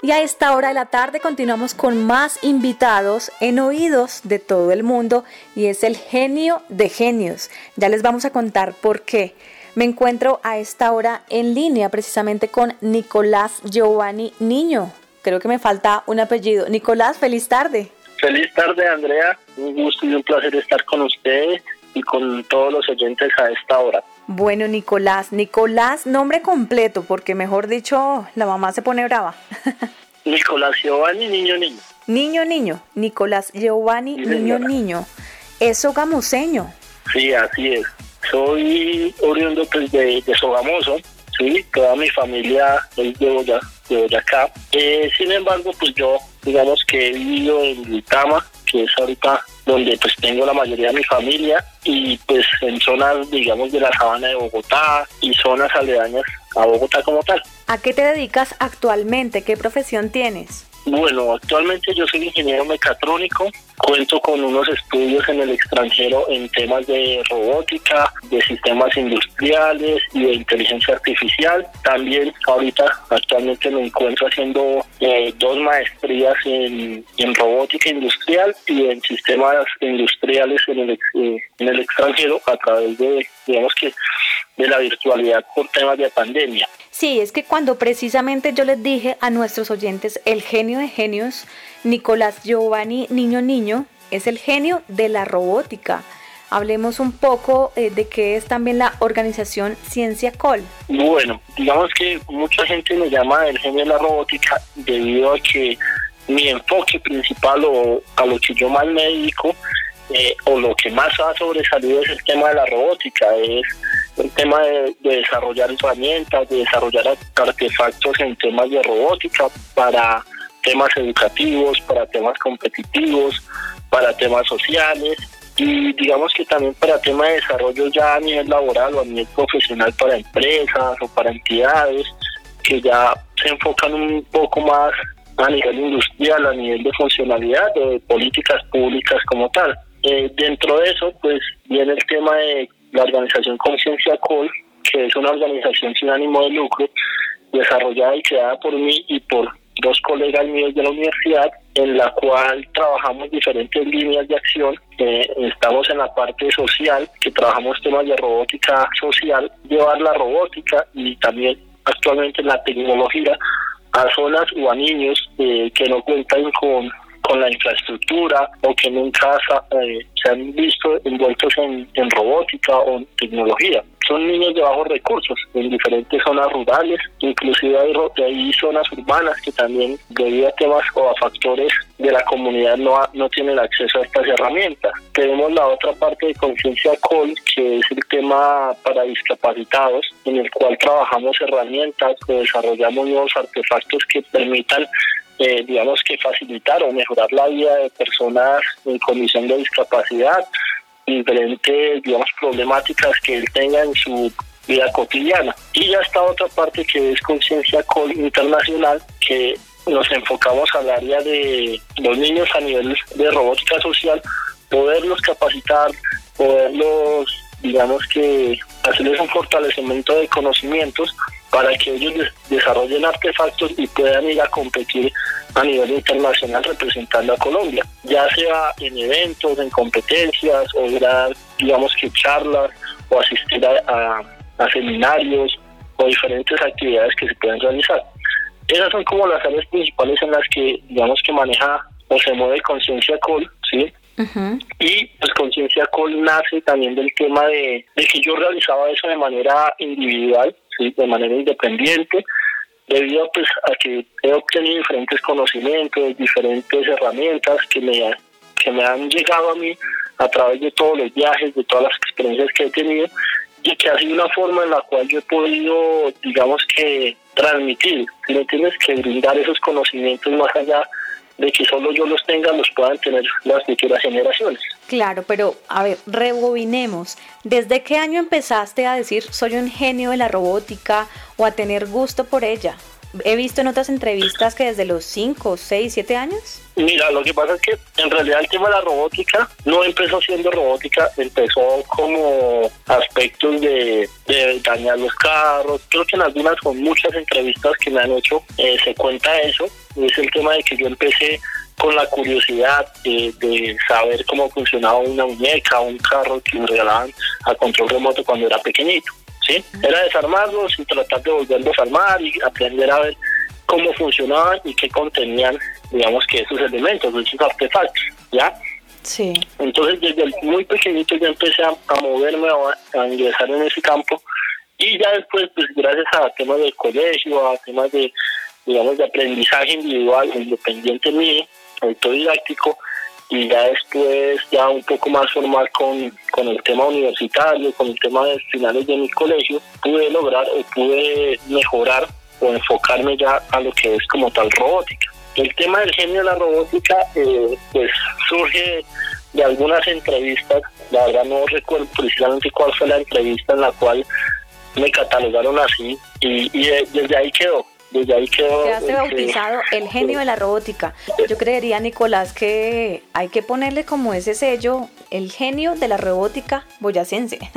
Y a esta hora de la tarde continuamos con más invitados en oídos de todo el mundo y es el genio de genios. Ya les vamos a contar por qué. Me encuentro a esta hora en línea precisamente con Nicolás Giovanni Niño. Creo que me falta un apellido. Nicolás, feliz tarde. Feliz tarde, Andrea. Un gusto y un placer estar con ustedes y con todos los oyentes a esta hora. Bueno, Nicolás, Nicolás, nombre completo, porque mejor dicho, la mamá se pone brava. Nicolás Giovanni, niño, niño. Niño, niño. Nicolás Giovanni, niño, niño. Es sogamoseño. Sí, así es. Soy oriundo pues, de, de Sogamoso, sí, toda mi familia es de, Boyacá. Eh, sin embargo, pues yo, digamos que he vivido en Litama, que es ahorita donde pues tengo la mayoría de mi familia y pues en zonas digamos de la sabana de Bogotá y zonas aledañas a Bogotá como tal. ¿A qué te dedicas actualmente? ¿Qué profesión tienes? Bueno, actualmente yo soy ingeniero mecatrónico, cuento con unos estudios en el extranjero en temas de robótica, de sistemas industriales y de inteligencia artificial. También ahorita actualmente me encuentro haciendo eh, dos maestrías en, robótica industrial y en sistemas industriales en el, eh, en el extranjero a través de, digamos que, de la virtualidad por temas de pandemia. Sí, es que cuando precisamente yo les dije a nuestros oyentes el genio de genios, Nicolás Giovanni Niño Niño es el genio de la robótica. Hablemos un poco eh, de qué es también la organización Ciencia Col. Bueno, digamos que mucha gente me llama el genio de la robótica debido a que mi enfoque principal o a lo que yo más me dedico eh, o lo que más ha sobresalido es el tema de la robótica, es el tema de, desarrollar herramientas, de desarrollar artefactos en temas de robótica para temas educativos, para temas competitivos, para temas sociales y digamos que también para temas de desarrollo ya a nivel laboral o a nivel profesional para empresas o para entidades que ya se enfocan un poco más a nivel industrial, a nivel de funcionalidad, de políticas públicas como tal. Eh, dentro de eso, pues viene el tema de la organización Conciencia Col, que es una organización sin ánimo de lucro, desarrollada y creada por mí y por dos colegas míos de la universidad, en la cual trabajamos diferentes líneas de acción. Eh, estamos en la parte social, que trabajamos temas de robótica social, llevar la robótica y también actualmente la tecnología a zonas o a niños eh, que no cuentan con con la infraestructura o que nunca eh, se han visto envueltos en, robótica o en tecnología. Son niños de bajos recursos en diferentes zonas rurales, inclusive hay, hay zonas urbanas que también debido a temas o a factores de la comunidad no, no tienen acceso a estas herramientas. Tenemos la otra parte de conciencia COL, que es el tema para discapacitados, en el cual trabajamos herramientas o desarrollamos nuevos artefactos que permitan eh, digamos que facilitar o mejorar la vida de personas en condición de discapacidad, diferentes, digamos, problemáticas que él tenga en su vida cotidiana. Y ya está otra parte que es Conciencia Internacional, que nos enfocamos al área de los niños a nivel de robótica social, poderlos capacitar, poderlos, digamos que hacerles un fortalecimiento de conocimientos para que ellos desarrollen artefactos y puedan ir a competir a nivel internacional representando a Colombia, ya sea en eventos, en competencias o dar, digamos que charlas o asistir a, seminarios o diferentes actividades que se pueden realizar. Esas son como las áreas principales en las que, digamos que maneja o se mueve Conciencia Col, ¿sí? Y pues Conciencia Col nace también del tema de, de que yo realizaba eso de manera individual, de manera independiente, debido pues, a que he obtenido diferentes conocimientos, diferentes herramientas que me, que me han llegado a mí a través de todos los viajes, de todas las experiencias que he tenido, y que ha sido una forma en la cual yo he podido, digamos que, transmitir, ¿sí tienes que brindar esos conocimientos más allá de que solo yo los tenga, los puedan tener las futuras generaciones. Claro, pero a ver, rebobinemos. ¿Desde qué año empezaste a decir soy un genio de la robótica o a tener gusto por ella? He visto en otras entrevistas que desde los 5, 6, 7 años. Mira, lo que pasa es que en realidad el tema de la robótica no empezó siendo robótica, empezó como aspectos de, dañar los carros. Creo que en algunas con muchas entrevistas que me han hecho eh, se cuenta eso. Es el tema de que yo empecé con la curiosidad de, saber cómo funcionaba una muñeca, un carro que me regalaban a control remoto cuando era pequeñito. ¿Sí? Era desarmarlos y tratar de volverlos a armar y aprender a ver cómo funcionaban y qué contenían, digamos que esos elementos, esos artefactos, ¿ya? Sí. Entonces desde muy pequeñito ya empecé a, moverme, a, a, ingresar en ese campo y ya después, pues gracias a temas del colegio, a temas de, digamos, de aprendizaje individual, independiente mío, autodidáctico y ya después ya un poco más formal con, con el tema universitario, con el tema de finales de mi colegio, pude lograr o pude mejorar o enfocarme ya a lo que es como tal robótica. El tema del genio de la robótica eh, pues surge de algunas entrevistas, la verdad no recuerdo precisamente cuál fue la entrevista en la cual me catalogaron así y, y desde ahí quedó desde ahí quedó. Quedaste bautizado el genio de la robótica. Yo creería, Nicolás, que hay que ponerle como ese sello, el genio de la robótica boyacense.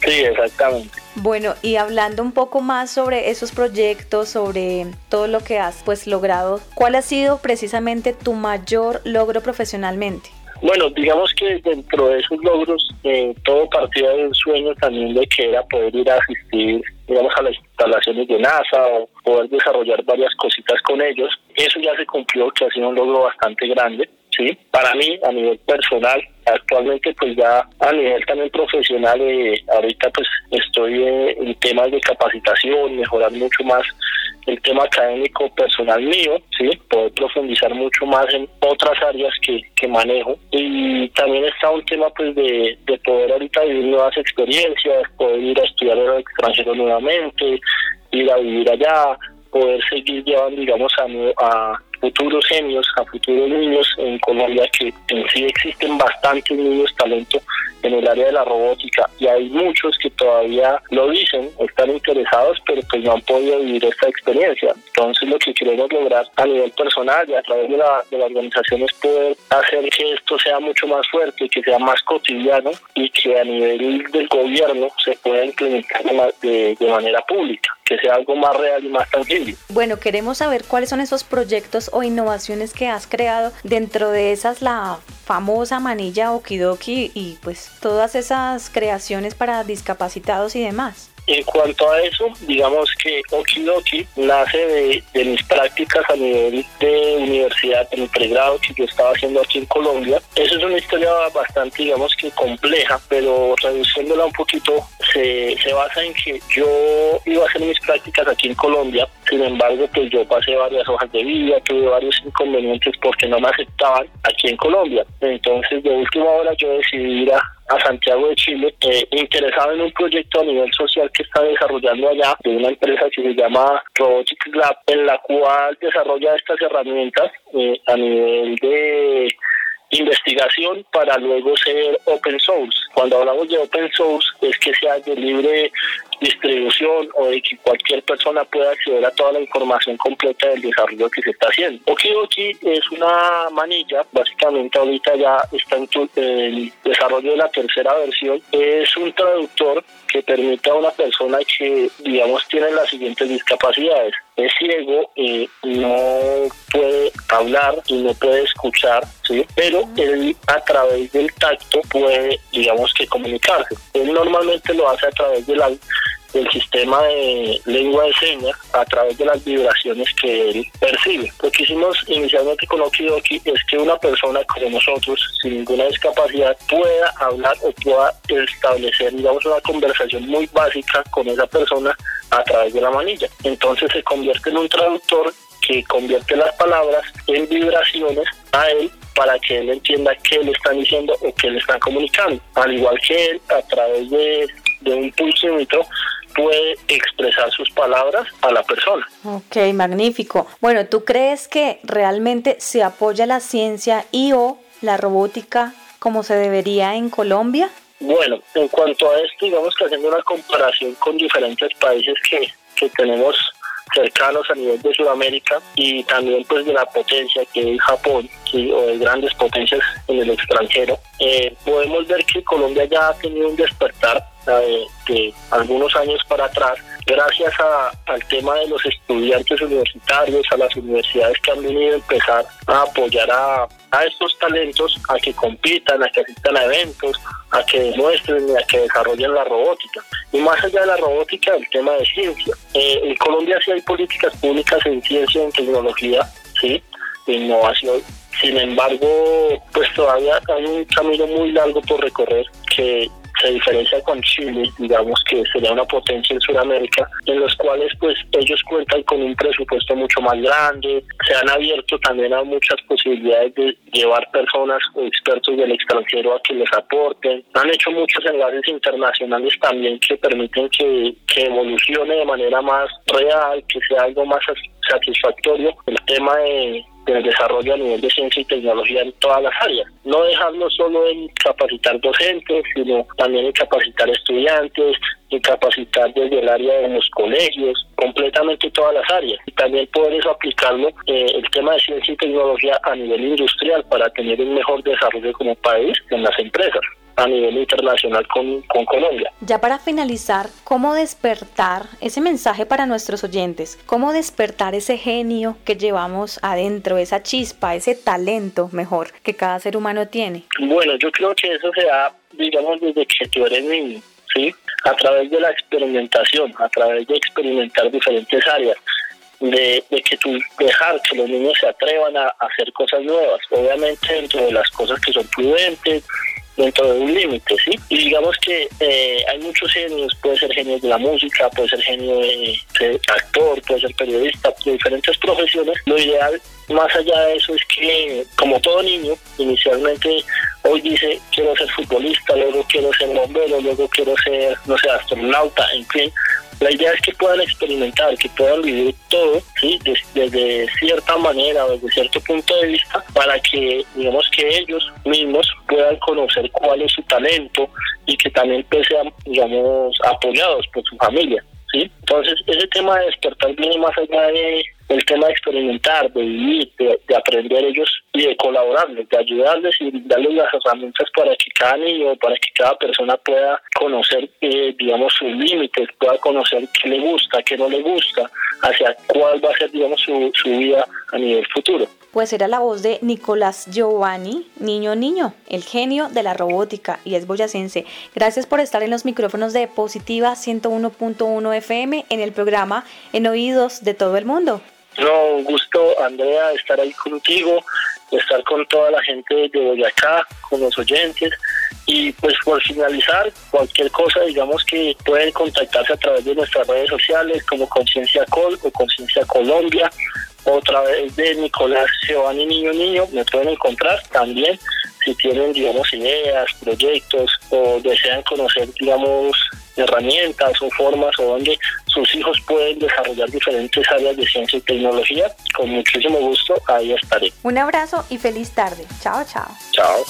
Sí, exactamente. Bueno, y hablando un poco más sobre esos proyectos, sobre todo lo que has pues logrado, ¿cuál ha sido precisamente tu mayor logro profesionalmente? Bueno, digamos que dentro de esos logros, eh, todo partió del sueño también de que era poder ir a asistir, digamos, a las instalaciones de NASA o poder desarrollar varias cositas con ellos. Eso ya se cumplió, que ha sido un logro bastante grande. ¿sí? Para mí, a nivel personal, actualmente pues ya a nivel también profesional, eh, ahorita pues estoy eh, en temas de capacitación, mejorar mucho más el tema académico personal mío, ¿sí? poder profundizar mucho más en otras áreas que, que manejo. Y también está un tema pues de, de poder ahorita vivir nuevas experiencias, poder ir a estudiar al extranjero nuevamente, ir a vivir allá, poder seguir llevando, digamos, a, a futuros genios, a futuros niños en Colombia, que en sí existen bastantes niños talento en el área de la robótica y hay muchos que todavía lo dicen, están interesados, pero pues no han podido vivir esta experiencia. Entonces lo que queremos lograr a nivel personal y a través de la, de la organización es poder hacer que esto sea mucho más fuerte, que sea más cotidiano y que a nivel del gobierno se pueda implementar de, de manera pública que sea algo más real y más tangible. Bueno, queremos saber cuáles son esos proyectos o innovaciones que has creado. Dentro de esas, la famosa manilla Okidoki y pues todas esas creaciones para discapacitados y demás. En cuanto a eso, digamos que Okidoki nace de, mis prácticas a nivel de universidad, en el pregrado que yo estaba haciendo aquí en Colombia. Eso es una historia bastante, digamos que compleja, pero reduciéndola un poquito, se, se basa en que yo iba a hacer mis prácticas aquí en Colombia, sin embargo, pues yo pasé varias hojas de vida, tuve varios inconvenientes porque no me aceptaban aquí en Colombia. Entonces, de última hora yo decidí ir a Santiago de Chile, eh, interesado en un proyecto a nivel social que está desarrollando allá de una empresa que se llama Robotics Lab, en la cual desarrolla estas herramientas eh, a nivel de investigación para luego ser open source. Cuando hablamos de open source es que sea de libre distribución o de que cualquier persona pueda acceder a toda la información completa del desarrollo que se está haciendo. Okidoki es una manilla, básicamente ahorita ya está en el desarrollo de la tercera versión, es un traductor que permite a una persona que, digamos, tiene las siguientes discapacidades. Es ciego, y no hablar y no puede escuchar, ¿sí? pero él a través del tacto puede, digamos, que comunicarse. Él normalmente lo hace a través de la del sistema de lengua de señas a través de las vibraciones que él percibe. Lo que hicimos inicialmente con Okidoki es que una persona como nosotros, sin ninguna discapacidad, pueda hablar o pueda establecer, digamos, una conversación muy básica con esa persona a través de la manilla. Entonces se convierte en un traductor que convierte las palabras en vibraciones a él para que él entienda qué le están diciendo o qué le están comunicando. Al igual que él, a través de, de un pulsímetro, puede expresar sus palabras a la persona. Ok, magnífico. Bueno, ¿tú crees que realmente se apoya la ciencia y o la robótica como se debería en Colombia? Bueno, en cuanto a esto, digamos que haciendo una comparación con diferentes países que, que tenemos cercanos a nivel de Sudamérica y también pues de la potencia que es Japón o de grandes potencias en el extranjero, eh, podemos ver que Colombia ya ha tenido un despertar de, de algunos años para atrás gracias al tema de los estudiantes universitarios, a las universidades que han venido a empezar a apoyar a, estos talentos a que compitan, a que asistan a eventos, a que demuestren y a que desarrollen la robótica. Y más allá de la robótica, el tema de ciencia. Eh, en Colombia sí hay políticas públicas en ciencia y en tecnología, sí, innovación. Sin embargo, pues todavía hay un camino muy largo por recorrer que se diferencia con Chile, digamos que sería una potencia en Sudamérica, en los cuales pues ellos cuentan con un presupuesto mucho más grande, se han abierto también a muchas posibilidades de llevar personas o expertos del extranjero a que les aporten, han hecho muchos enlaces internacionales también que permiten que, que evolucione de manera más real, que sea algo más satisfactorio. El tema de el desarrollo a nivel de ciencia y tecnología en todas las áreas. No dejarlo solo en capacitar docentes, sino también en capacitar estudiantes, en capacitar desde el área de los colegios, completamente todas las áreas. Y también poder eso aplicarlo eh, el tema de ciencia y tecnología a nivel industrial para tener un mejor desarrollo como país en las empresas a nivel internacional con, con, Colombia. Ya para finalizar, ¿cómo despertar ese mensaje para nuestros oyentes? ¿Cómo despertar ese genio que llevamos adentro, esa chispa, ese talento mejor que cada ser humano tiene? Bueno, yo creo que eso se da, digamos, desde que tú eres niño, ¿sí? A través de la experimentación, a través de experimentar diferentes áreas. De, de, que tú dejar que los niños se atrevan a, a, hacer cosas nuevas, obviamente dentro de las cosas que son prudentes, dentro de un límite, ¿sí? Y digamos que eh, hay muchos genios, puede ser genio de la música, puede ser genio de, actor, puede ser periodista, de diferentes profesiones. Lo ideal, más allá de eso, es que, como todo niño, inicialmente hoy dice quiero ser futbolista, luego quiero ser bombero, luego quiero ser, no sé, astronauta, en fin, la idea es que puedan experimentar, que puedan vivir todo, ¿sí? desde, cierta manera desde cierto punto de vista, para que, digamos, que ellos mismos puedan conocer cuál es su talento y que también pues, sean, digamos, apoyados por su familia. ¿sí? Entonces, ese tema de despertar viene más allá de el tema de experimentar, de vivir, de, aprender ellos y de colaborarles, de ayudarles y darles las herramientas para que cada niño, para que cada persona pueda conocer, eh, digamos, sus límites, pueda conocer qué le gusta, qué no le gusta, hacia cuál va a ser, digamos, su, su vida a nivel futuro. Pues era la voz de Nicolás Giovanni, niño niño, el genio de la robótica y es boyacense. Gracias por estar en los micrófonos de Positiva 101.1 FM en el programa En Oídos de todo el mundo. No, un gusto, Andrea, estar ahí contigo, estar con toda la gente de Boyacá, con los oyentes. Y pues por finalizar, cualquier cosa, digamos que pueden contactarse a través de nuestras redes sociales como Conciencia Col o Conciencia Colombia, o a través de Nicolás Giovanni Niño Niño, me pueden encontrar también si tienen, digamos, ideas, proyectos o desean conocer, digamos, herramientas o formas o donde sus hijos pueden desarrollar diferentes áreas de ciencia y tecnología, con muchísimo gusto ahí estaré. Un abrazo y feliz tarde. Chao, chao. Chao.